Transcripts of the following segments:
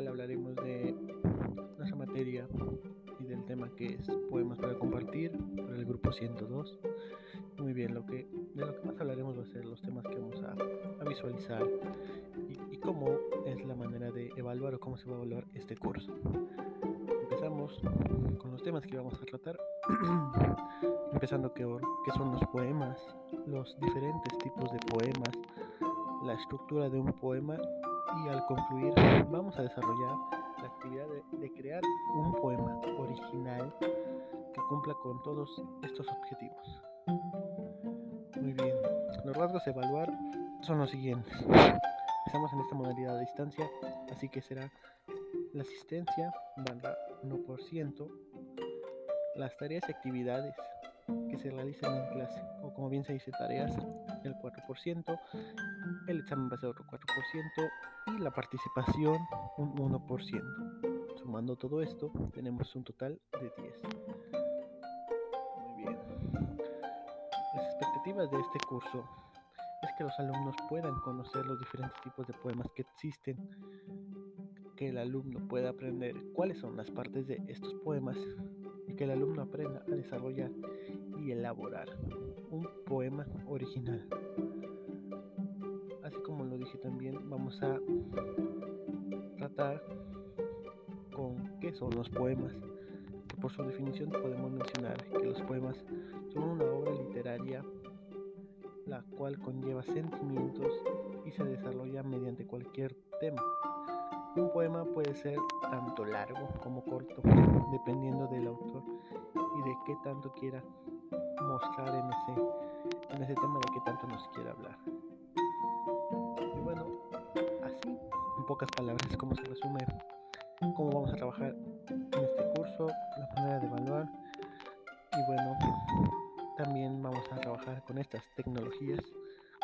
cual hablaremos de nuestra materia y del tema que es poemas para compartir para el grupo 102. Muy bien, lo que, de lo que más hablaremos va a ser los temas que vamos a, a visualizar y, y cómo es la manera de evaluar o cómo se va a evaluar este curso. Empezamos con los temas que vamos a tratar. empezando que, que son los poemas, los diferentes tipos de poemas, la estructura de un poema y al concluir vamos a desarrollar la actividad de, crear un poema original que cumpla con todos estos objetivos. Muy bien, los rasgos a evaluar son los siguientes. Estamos en esta modalidad de distancia, así que será la asistencia valga 1%, las tareas y actividades que se realizan en clase, o como bien se dice tareas, el 4%, el examen va a ser otro 4% y la participación un 1%. Sumando todo esto, tenemos un total de 10. Muy bien. Las expectativas de este curso es que los alumnos puedan conocer los diferentes tipos de poemas que existen, que el alumno pueda aprender cuáles son las partes de estos poemas y que el alumno aprenda a desarrollar y elaborar un poema original. Así como lo dije también, vamos a tratar con qué son los poemas. Por su definición podemos mencionar que los poemas son una obra literaria la cual conlleva sentimientos y se desarrolla mediante cualquier tema. Un poema puede ser tanto largo como corto, dependiendo del autor y de qué tanto quiera mostrar en ese, en ese tema, de qué tanto nos quiera hablar. Y bueno, así, en pocas palabras, como se resume cómo vamos a trabajar en este curso, la manera de evaluar y bueno, también vamos a trabajar con estas tecnologías,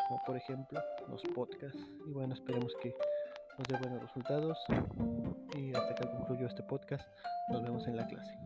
como por ejemplo los podcasts. Y bueno, esperemos que nos dé buenos resultados. Y hasta que concluyo este podcast, nos vemos en la clase.